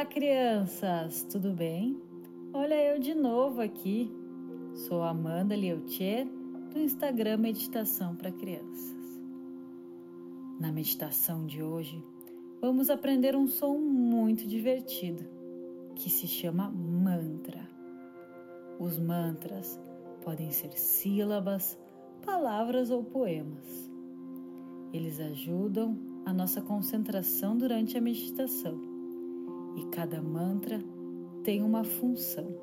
Olá, crianças, tudo bem? Olha eu de novo aqui. Sou Amanda Leutier do Instagram Meditação para Crianças. Na meditação de hoje, vamos aprender um som muito divertido que se chama mantra. Os mantras podem ser sílabas, palavras ou poemas. Eles ajudam a nossa concentração durante a meditação e cada mantra tem uma função.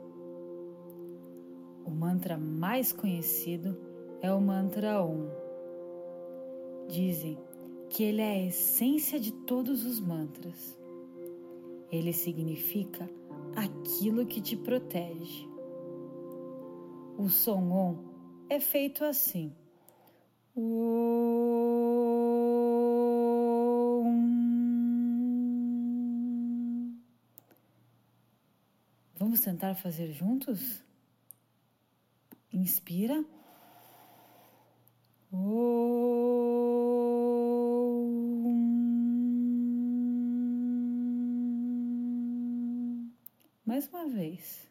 O mantra mais conhecido é o mantra Om. Dizem que ele é a essência de todos os mantras. Ele significa aquilo que te protege. O som Om é feito assim. Vamos tentar fazer juntos? Inspira. Mais uma vez.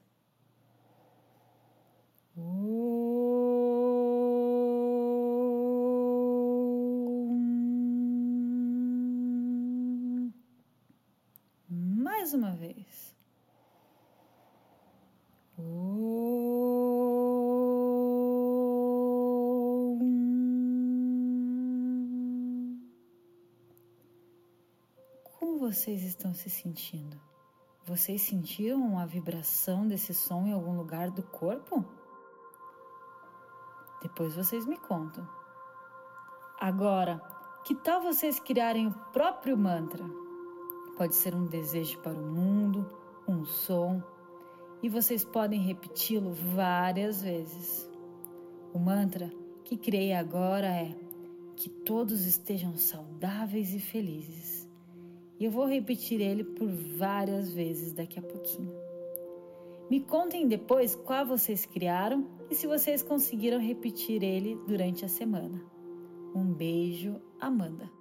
Mais uma vez. Como vocês estão se sentindo? Vocês sentiram a vibração desse som em algum lugar do corpo? Depois vocês me contam. Agora, que tal vocês criarem o próprio mantra? Pode ser um desejo para o mundo, um som e vocês podem repeti-lo várias vezes. O mantra que criei agora é que todos estejam saudáveis e felizes. E eu vou repetir ele por várias vezes daqui a pouquinho. Me contem depois qual vocês criaram e se vocês conseguiram repetir ele durante a semana. Um beijo, Amanda.